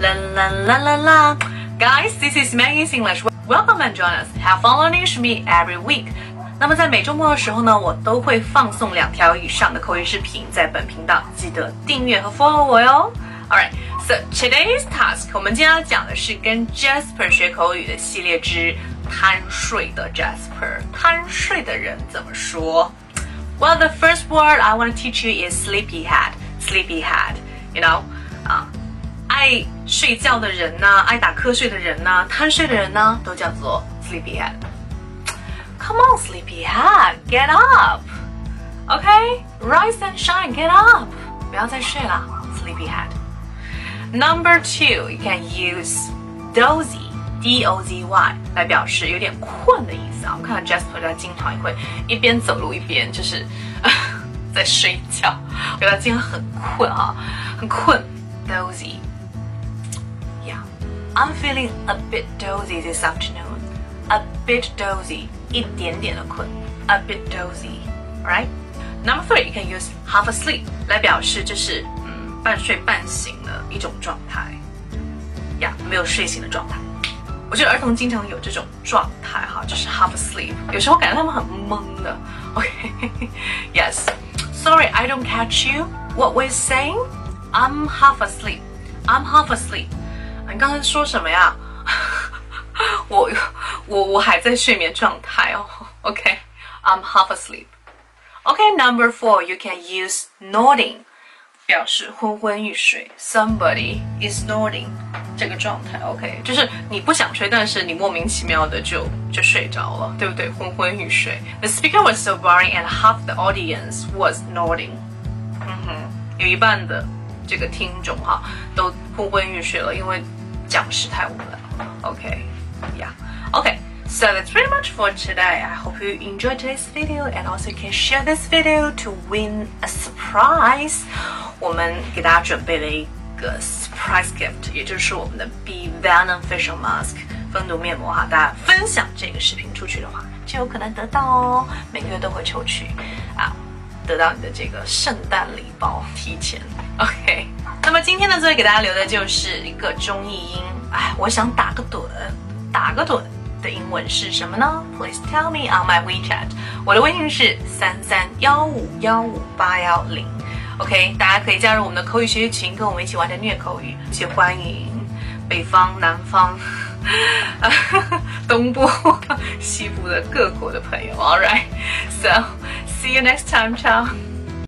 La la la la la. Guys, this is Maggie's English. Welcome and join us. Have fun learning with me every week. 那么在每周末的时候呢，我都会放送两条以上的口语视频在本频道，记得订阅和 follow 我哟。Alright, so today's task，我们今天要讲的是跟 Jasper 学口语的系列之贪睡的 Jasper，贪睡的人怎么说？Well, the first word I want to teach you is sleepyhead. Sleepyhead, you know, 啊， 爱睡觉的人呢，爱打瞌睡的人呢，贪睡的人呢，都叫做 sleepyhead。Come on, sleepyhead, get up. OK, rise and shine, get up. 不要再睡了，sleepyhead. Number two, you can use dozy, d o z y 来表示有点困的意思啊。我们看到 Jasper 他经常也会一边走路一边就是在睡觉，我觉得今天很困啊，很困，dozy。Yeah, I'm feeling a bit dozy this afternoon. A bit dozy，一点点的困，a bit dozy, right? Number three, you can use half asleep 来表示就是嗯半睡半醒的一种状态，呀，没有睡醒的状态。我觉得儿童经常有这种状态哈，就是 half asleep，有时候感觉他们很懵的。OK，Yes, sorry, I don't catch you. What was saying? I'm half asleep. I'm half asleep. 你刚才说什么呀？我我我还在睡眠状态哦。OK，I'm half asleep. OK, number four, you can use nodding，表示昏昏欲睡。Somebody is nodding，这个状态 OK，就是你不想睡，但是你莫名其妙的就就睡着了，对不对？昏昏欲睡。The speaker was so boring, and half the audience was nodding。嗯哼，有一半的这个听众哈都昏昏欲睡了，因为 讲师太无聊。OK，Yeah，OK。So that's pretty much for today. I hope you enjoyed today's video and also you can share this video to win a surprise. 我们给大家准备了一个 surprise gift，也就是我们的 Be Venom Facial Mask 分毒面膜哈。大家分享这个视频出去的话，就有可能得到哦。每个月都会抽取啊， 得到你的这个圣诞礼包，提前。OK，那么今天的作业给大家留的就是一个中译英。哎，我想打个盹，打个盹。的英文是什么呢？Please tell me on my WeChat。我的微信是三三幺五幺五八幺零。OK，大家可以加入我们的口语学习群，跟我们一起玩的虐口语。且欢迎北方、南方、东部、西部的各国的朋友。All right，so see you next time，ciao。